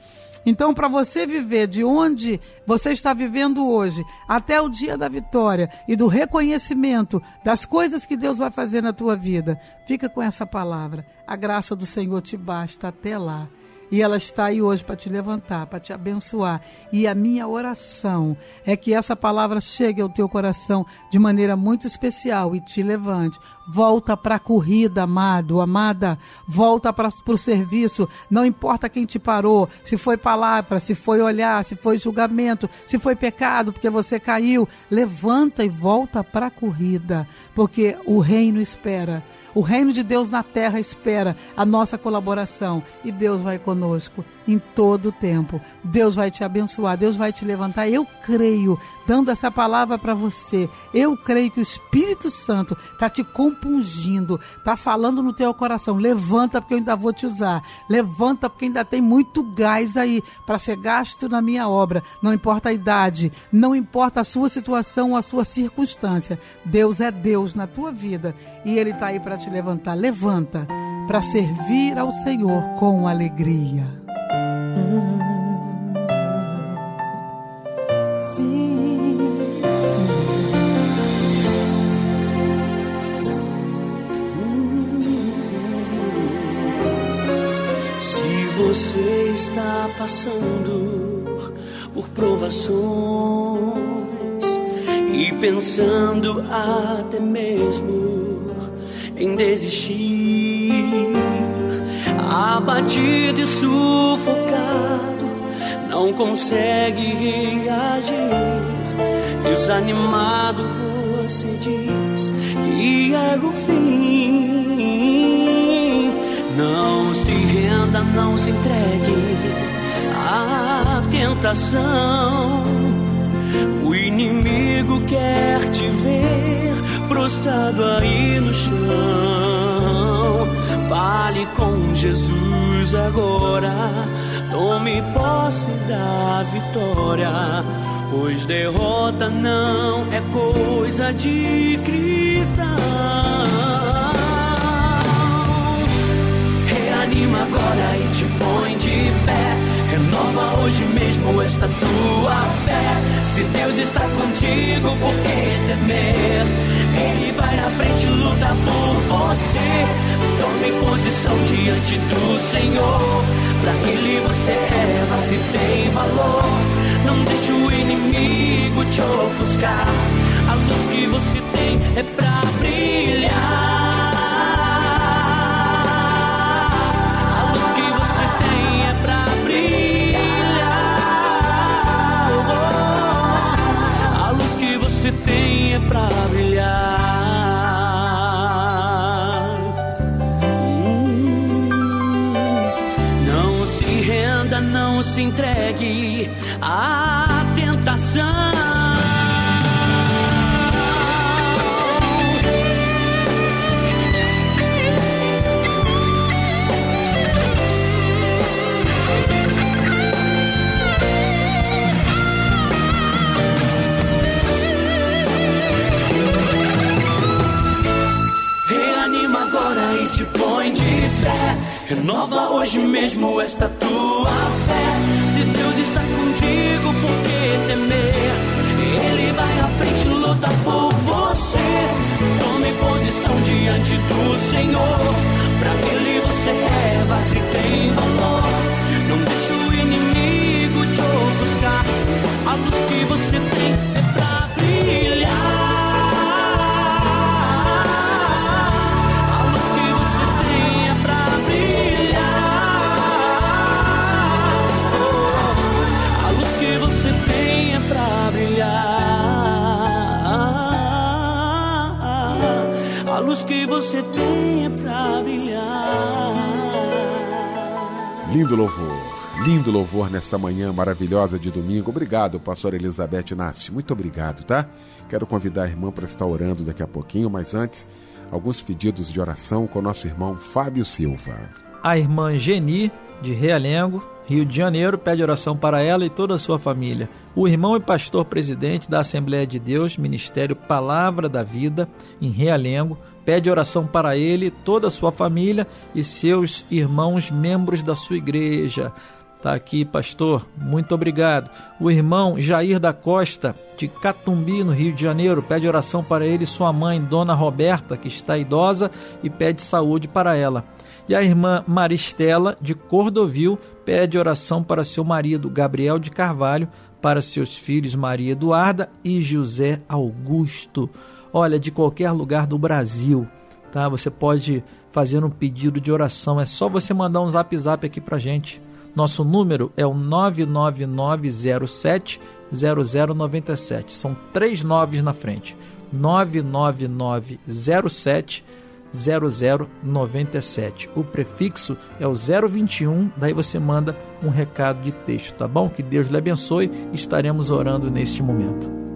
Então, para você viver de onde você está vivendo hoje, até o dia da vitória e do reconhecimento das coisas que Deus vai fazer na tua vida, fica com essa palavra. A graça do Senhor te basta até lá. E ela está aí hoje para te levantar, para te abençoar. E a minha oração é que essa palavra chegue ao teu coração de maneira muito especial e te levante. Volta para a corrida, amado, amada. Volta para o serviço. Não importa quem te parou, se foi palavra, se foi olhar, se foi julgamento, se foi pecado porque você caiu. Levanta e volta para a corrida, porque o reino espera o reino de Deus na terra espera a nossa colaboração e Deus vai conosco em todo o tempo. Deus vai te abençoar, Deus vai te levantar. Eu creio, dando essa palavra para você. Eu creio que o Espírito Santo está te compungindo, está falando no teu coração. Levanta, porque eu ainda vou te usar. Levanta, porque ainda tem muito gás aí para ser gasto na minha obra. Não importa a idade, não importa a sua situação ou a sua circunstância. Deus é Deus na tua vida e Ele está aí para te levantar. Levanta para servir ao Senhor com alegria. Você está passando por provações e pensando até mesmo em desistir, abatido e sufocado, não consegue reagir. Desanimado, você diz que é o fim. Não se renda, não se entregue à tentação. O inimigo quer te ver prostrado aí no chão. Fale com Jesus agora, tome posse da vitória. Pois derrota não é coisa de cristão. Reanima agora e te põe de pé. Renova hoje mesmo esta tua fé. Se Deus está contigo, por que temer? Ele vai na frente, luta por você. Tome posição diante do Senhor. Pra Ele você é, se tem valor. Não deixe o inimigo te ofuscar. A luz que você tem é pra brilhar. A luz que você tem é pra brilhar. A luz que você tem é pra brilhar. Entregue à tentação. Reanima agora e te põe de pé. Renova hoje mesmo esta tua se Deus está contigo, por que temer? Ele vai à frente, luta por você. Tome posição diante do Senhor. Pra ele você é, se tem valor. É pra brilhar. Lindo louvor, lindo louvor nesta manhã maravilhosa de domingo. Obrigado, pastor Elizabeth Nassi. Muito obrigado, tá? Quero convidar a irmã para estar orando daqui a pouquinho, mas antes, alguns pedidos de oração com nosso irmão Fábio Silva. A irmã Geni, de Realengo, Rio de Janeiro, pede oração para ela e toda a sua família. O irmão e pastor presidente da Assembleia de Deus, Ministério Palavra da Vida, em Realengo, pede oração para ele, toda a sua família e seus irmãos membros da sua igreja. Tá aqui, pastor. Muito obrigado. O irmão Jair da Costa, de Catumbi, no Rio de Janeiro, pede oração para ele e sua mãe, Dona Roberta, que está idosa, e pede saúde para ela. E a irmã Maristela, de Cordovil, pede oração para seu marido, Gabriel de Carvalho, para seus filhos Maria Eduarda e José Augusto. Olha, de qualquer lugar do Brasil, tá? Você pode fazer um pedido de oração. É só você mandar um zap zap aqui para gente. Nosso número é o 99907 0097. São três noves na frente. 99907 0097. O prefixo é o 021, daí você manda um recado de texto, tá bom? Que Deus lhe abençoe. Estaremos orando neste momento.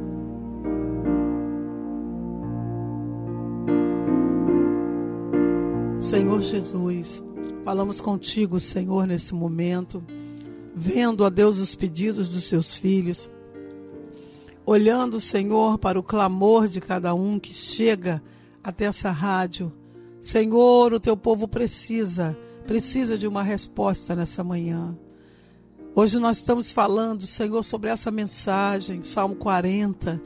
Senhor Jesus, falamos contigo, Senhor, nesse momento, vendo, a Deus, os pedidos dos seus filhos, olhando, Senhor, para o clamor de cada um que chega até essa rádio. Senhor, o teu povo precisa, precisa de uma resposta nessa manhã. Hoje nós estamos falando, Senhor, sobre essa mensagem, Salmo 40,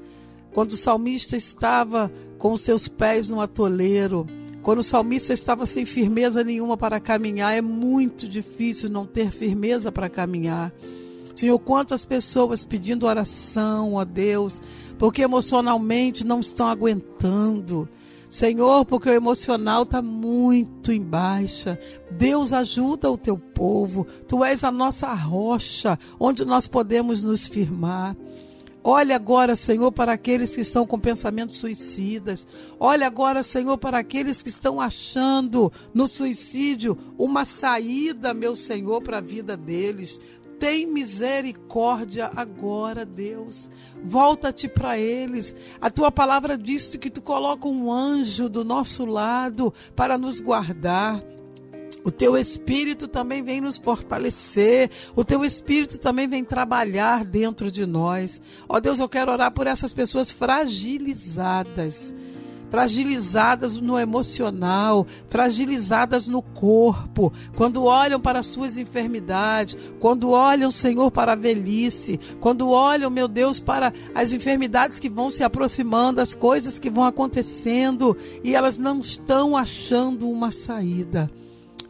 quando o salmista estava com os seus pés no atoleiro, quando o salmista estava sem firmeza nenhuma para caminhar, é muito difícil não ter firmeza para caminhar. Senhor, quantas pessoas pedindo oração a Deus, porque emocionalmente não estão aguentando. Senhor, porque o emocional está muito em baixa. Deus ajuda o teu povo. Tu és a nossa rocha, onde nós podemos nos firmar. Olha agora, Senhor, para aqueles que estão com pensamentos suicidas. Olha agora, Senhor, para aqueles que estão achando no suicídio uma saída, meu Senhor, para a vida deles. Tem misericórdia agora, Deus. Volta-te para eles. A tua palavra diz que tu coloca um anjo do nosso lado para nos guardar. O teu espírito também vem nos fortalecer. O teu espírito também vem trabalhar dentro de nós. Ó oh, Deus, eu quero orar por essas pessoas fragilizadas fragilizadas no emocional, fragilizadas no corpo, quando olham para suas enfermidades, quando olham, Senhor, para a velhice, quando olham, meu Deus, para as enfermidades que vão se aproximando, as coisas que vão acontecendo e elas não estão achando uma saída.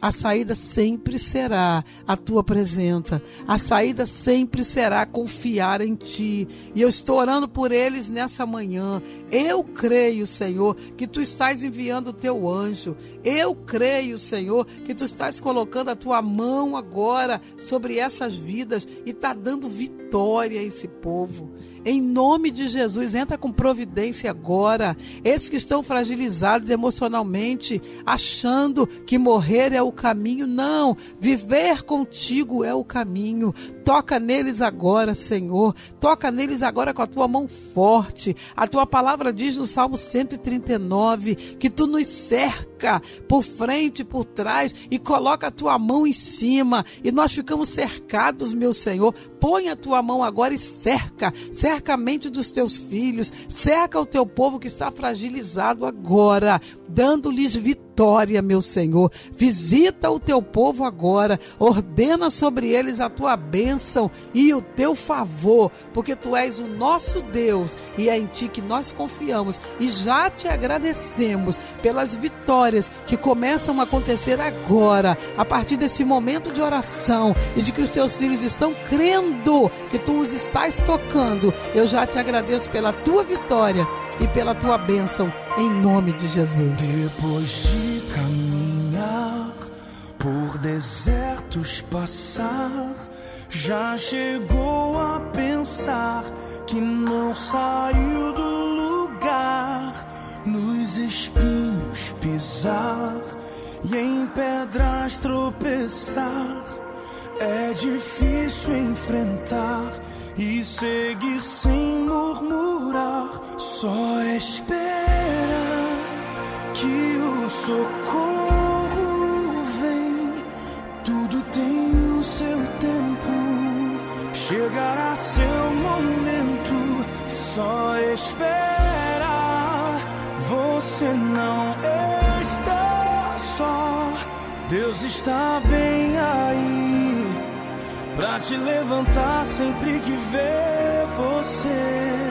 A saída sempre será a tua presença. A saída sempre será confiar em ti. E eu estou orando por eles nessa manhã. Eu creio, Senhor, que tu estás enviando o teu anjo. Eu creio, Senhor, que tu estás colocando a tua mão agora sobre essas vidas e está dando vitória a esse povo. Em nome de Jesus, entra com providência agora. Esses que estão fragilizados emocionalmente, achando que morrer é o caminho. Não, viver contigo é o caminho. Toca neles agora, Senhor. Toca neles agora com a tua mão forte. A tua palavra diz no Salmo 139 que tu nos cerca por frente, por trás e coloca a tua mão em cima. E nós ficamos cercados, meu Senhor. Põe a tua mão agora e cerca. Cerca a mente dos teus filhos. Cerca o teu povo que está fragilizado agora, dando-lhes vitória, meu Senhor. Visita o teu povo agora. Ordena sobre eles a tua bênção e o teu favor, porque tu és o nosso Deus e é em ti que nós confiamos. E já te agradecemos pelas vitórias que começam a acontecer agora, a partir desse momento de oração e de que os teus filhos estão crendo que tu os estás tocando. Eu já te agradeço pela tua vitória e pela tua bênção, em nome de Jesus. Depois de caminhar por desertos passar, já chegou a pensar que não saiu do lugar nos espinhos faz tropeçar. É difícil enfrentar e seguir sem murmurar. Só espera que o socorro vem. Tudo tem o seu tempo. Chegará seu momento. Só espera. Você não está só. Deus está bem aí pra te levantar sempre que vê você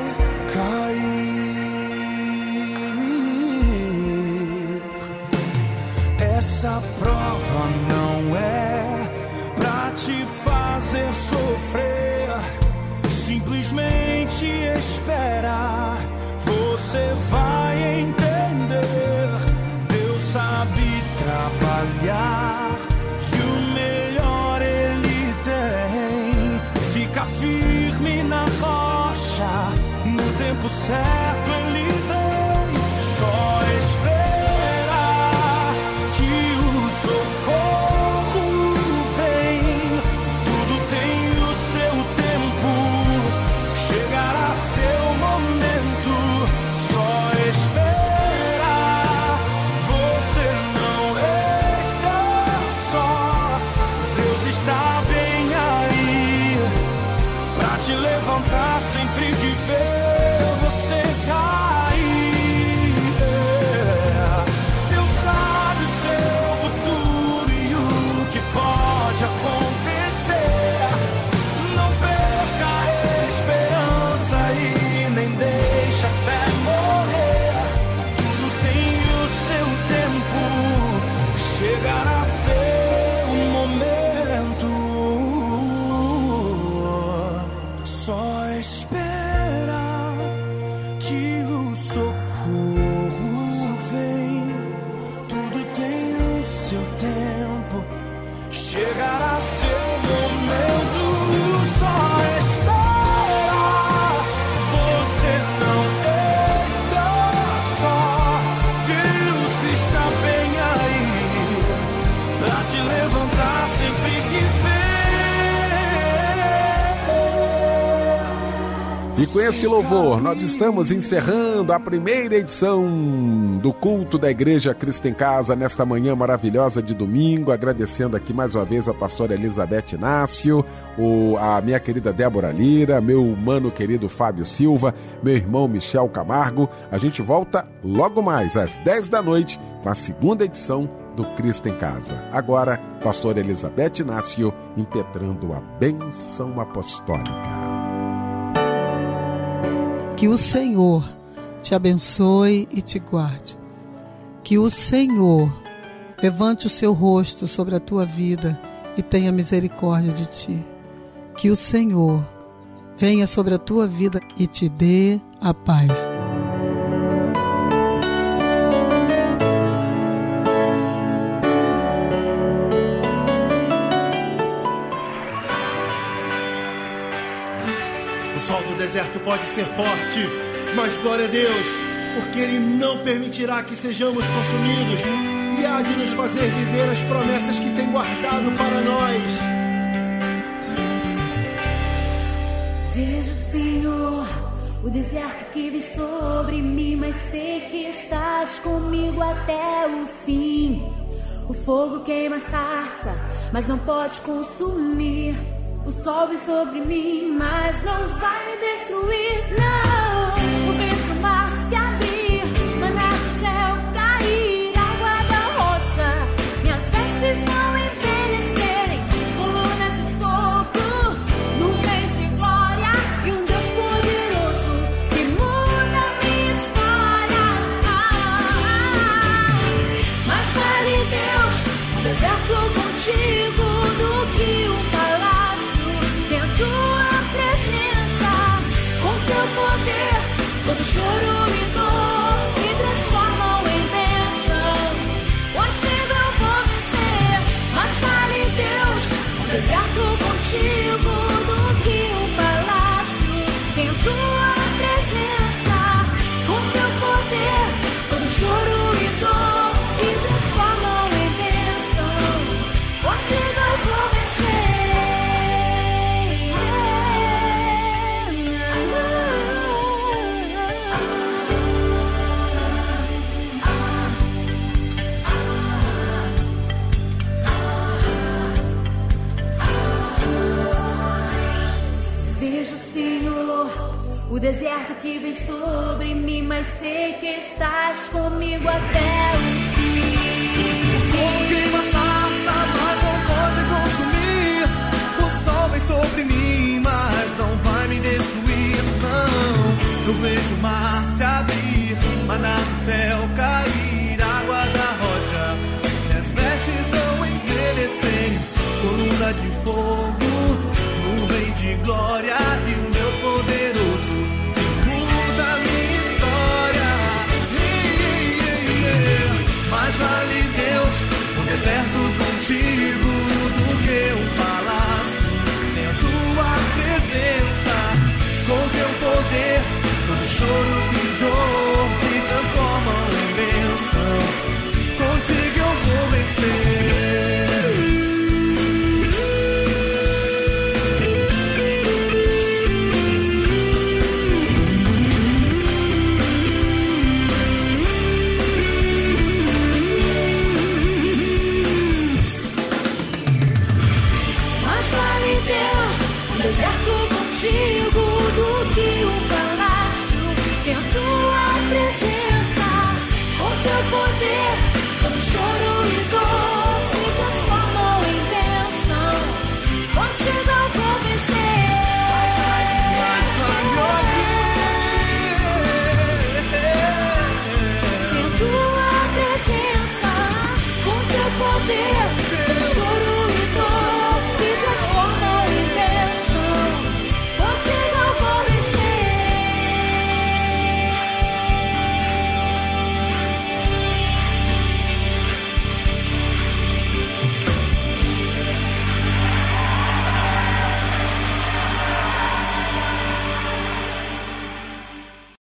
Essa prova não é pra te fazer sofrer, simplesmente espera. Você vai entender. Deus sabe trabalhar e o melhor ele tem. Fica firme na rocha, no tempo certo com este louvor, nós estamos encerrando a primeira edição do culto da Igreja Cristo em Casa nesta manhã maravilhosa de domingo, agradecendo aqui mais uma vez a pastora Elizabeth Inácio, o, a minha querida Débora Lira, meu mano querido Fábio Silva, meu irmão Michel Camargo. A gente volta logo mais às 10 da noite com a segunda edição do Cristo em Casa. Agora, pastora Elizabeth Inácio impetrando a bênção apostólica. Que o Senhor te abençoe e te guarde. Que o Senhor levante o seu rosto sobre a tua vida e tenha misericórdia de ti. Que o Senhor venha sobre a tua vida e te dê a paz. O sol do deserto pode ser forte, mas glória a Deus, porque Ele não permitirá que sejamos consumidos e há de nos fazer viver as promessas que tem guardado para nós. Vejo, Senhor, o deserto que vem sobre mim, mas sei que estás comigo até o fim. O fogo queima a sarça, mas não pode consumir. O sol vem sobre mim, mas não vai me destruir. Não, o vento do mar se abrir, maná do céu cair, água da rocha, minhas vestes não choro deserto que vem sobre mim, mas sei que estás comigo até o fim. O fogo queima sarça, mas não pode consumir. O sol vem sobre mim, mas não vai me destruir, não. Eu vejo o mar se abrir, maná do céu cair, água da rocha. Minhas vestes vão envelhecer, coluna de fogo, deserto contigo